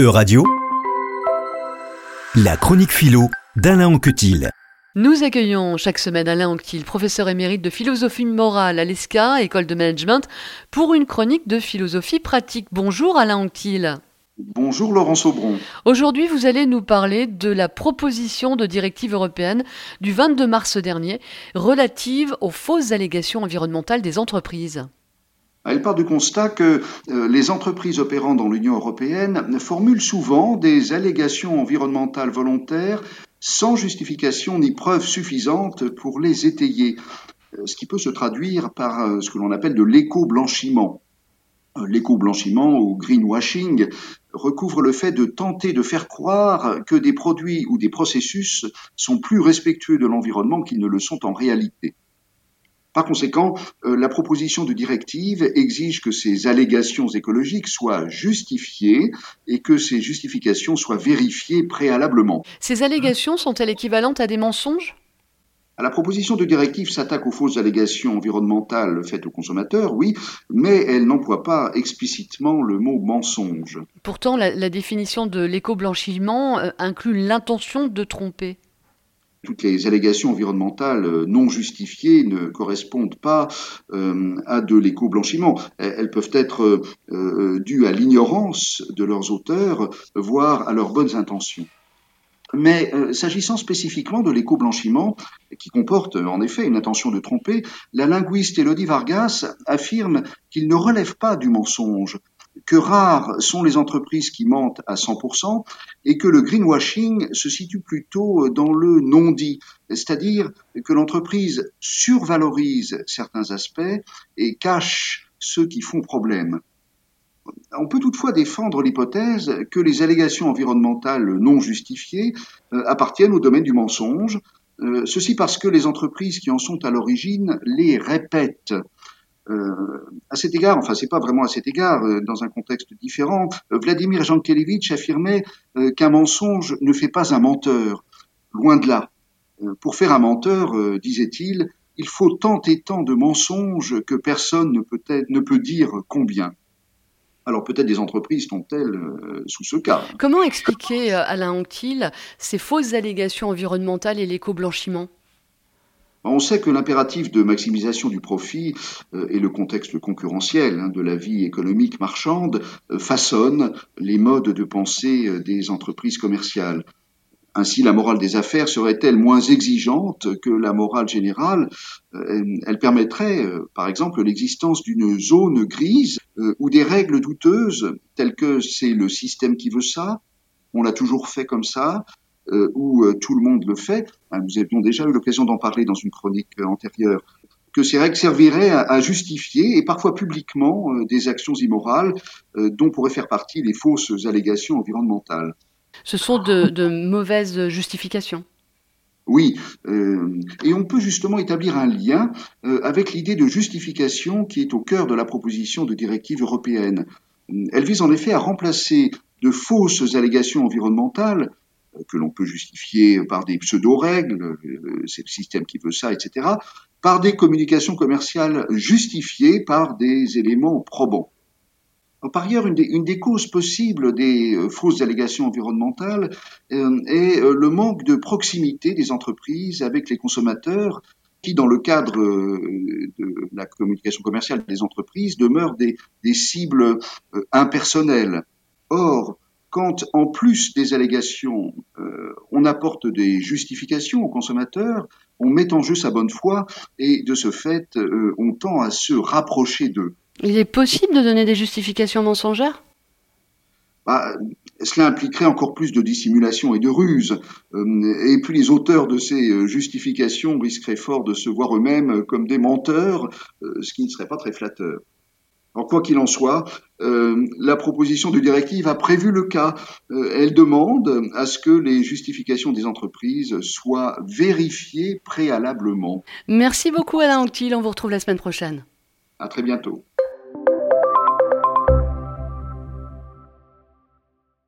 E-Radio, la chronique philo d'Alain Anquetil. Nous accueillons chaque semaine Alain Anquetil, professeur émérite de philosophie morale à l'ESCA, école de management, pour une chronique de philosophie pratique. Bonjour Alain Anquetil. Bonjour Laurence Aubron. Aujourd'hui, vous allez nous parler de la proposition de directive européenne du 22 mars dernier relative aux fausses allégations environnementales des entreprises. Elle part du constat que euh, les entreprises opérant dans l'Union européenne formulent souvent des allégations environnementales volontaires sans justification ni preuve suffisante pour les étayer, euh, ce qui peut se traduire par euh, ce que l'on appelle de l'éco-blanchiment. L'éco-blanchiment ou greenwashing recouvre le fait de tenter de faire croire que des produits ou des processus sont plus respectueux de l'environnement qu'ils ne le sont en réalité. Par conséquent, euh, la proposition de directive exige que ces allégations écologiques soient justifiées et que ces justifications soient vérifiées préalablement. Ces allégations sont-elles équivalentes à des mensonges? La proposition de directive s'attaque aux fausses allégations environnementales faites aux consommateurs, oui, mais elle n'emploie pas explicitement le mot mensonge. Pourtant, la, la définition de l'éco-blanchiment euh, inclut l'intention de tromper toutes les allégations environnementales euh, non justifiées ne correspondent pas euh, à de l'éco-blanchiment. Elles peuvent être euh, dues à l'ignorance de leurs auteurs, voire à leurs bonnes intentions. Mais s'agissant spécifiquement de l'éco-blanchiment, qui comporte en effet une intention de tromper, la linguiste Elodie Vargas affirme qu'il ne relève pas du mensonge, que rares sont les entreprises qui mentent à 100% et que le greenwashing se situe plutôt dans le non-dit, c'est-à-dire que l'entreprise survalorise certains aspects et cache ceux qui font problème. On peut toutefois défendre l'hypothèse que les allégations environnementales non justifiées euh, appartiennent au domaine du mensonge, euh, ceci parce que les entreprises qui en sont à l'origine les répètent euh, à cet égard, enfin c'est pas vraiment à cet égard, euh, dans un contexte différent, euh, Vladimir Jankelevitch affirmait qu'un mensonge ne fait pas un menteur, loin de là. pour faire un menteur, disait-il, il faut tant et tant de mensonges que personne ne peut, dire combien. Alors peut-être des entreprises sont-elles sous ce cas. Comment expliquer, Alain Anctil, ces fausses allégations environnementales et l'éco-blanchiment? On sait que l'impératif de maximisation du profit euh, et le contexte concurrentiel hein, de la vie économique marchande euh, façonnent les modes de pensée euh, des entreprises commerciales. Ainsi, la morale des affaires serait-elle moins exigeante que la morale générale Elle permettrait, par exemple, l'existence d'une zone grise ou des règles douteuses, telles que c'est le système qui veut ça, on l'a toujours fait comme ça, où euh, tout le monde le fait. Hein, nous avions déjà eu l'occasion d'en parler dans une chronique euh, antérieure que ces règles serviraient à, justifier, et parfois publiquement, des actions immorales dont pourraient faire partie les fausses allégations environnementales. Ce sont de, mauvaises justifications. Oui, et on peut justement établir un lien avec l'idée de justification qui est au cœur de la proposition de directive européenne. Elle vise en effet à remplacer de fausses allégations environnementales que l'on peut justifier par des pseudo-règles, euh, c'est le système qui veut ça, etc., par des communications commerciales justifiées par des éléments probants. Par ailleurs, une des, causes possibles des euh, fausses allégations environnementales euh, est le manque de proximité des entreprises avec les consommateurs qui, dans le cadre de la communication commerciale des entreprises, demeurent des, des cibles impersonnelles. Or, quand en plus des allégations, euh, on apporte des justifications aux consommateurs, on met en jeu sa bonne foi et de ce fait, euh, on tend à se rapprocher d'eux. Il est possible de donner des justifications mensongères? Bah, cela impliquerait encore plus de dissimulation et de ruse. Euh, et puis les auteurs de ces justifications risqueraient fort de se voir eux-mêmes comme des menteurs, ce qui ne serait pas très flatteur. Alors, quoi qu'il en soit, euh, la proposition de directive a prévu le cas. Euh, elle demande à ce que les justifications des entreprises soient vérifiées préalablement. Merci beaucoup Alain Anctil, on vous retrouve la semaine prochaine. À très bientôt.